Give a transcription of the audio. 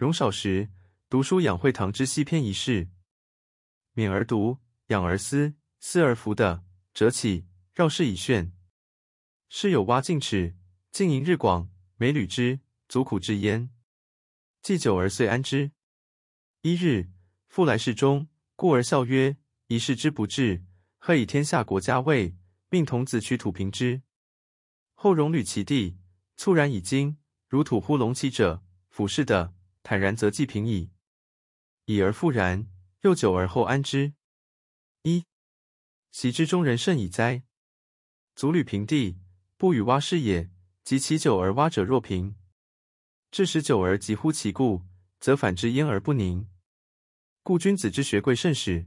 容少时，读书养晦堂之西篇一事，勉而读，养而思，思而服的，折起，绕室以炫。室友蛙进齿，经营日广，每履之，足苦至焉。既久而遂安之。一日，父来室中，故而笑曰：“一事之不至，贺以天下国家位，命童子取土平之。”后容履其地，猝然以惊，如土呼隆起者，俯视的，坦然则既平矣。已而复然，又久而后安之。一习之中人甚矣哉！足履平地，不与蛙视也；及其久而蛙者若平，致使久而急乎其故，则反之焉而不宁。故君子之学贵甚始。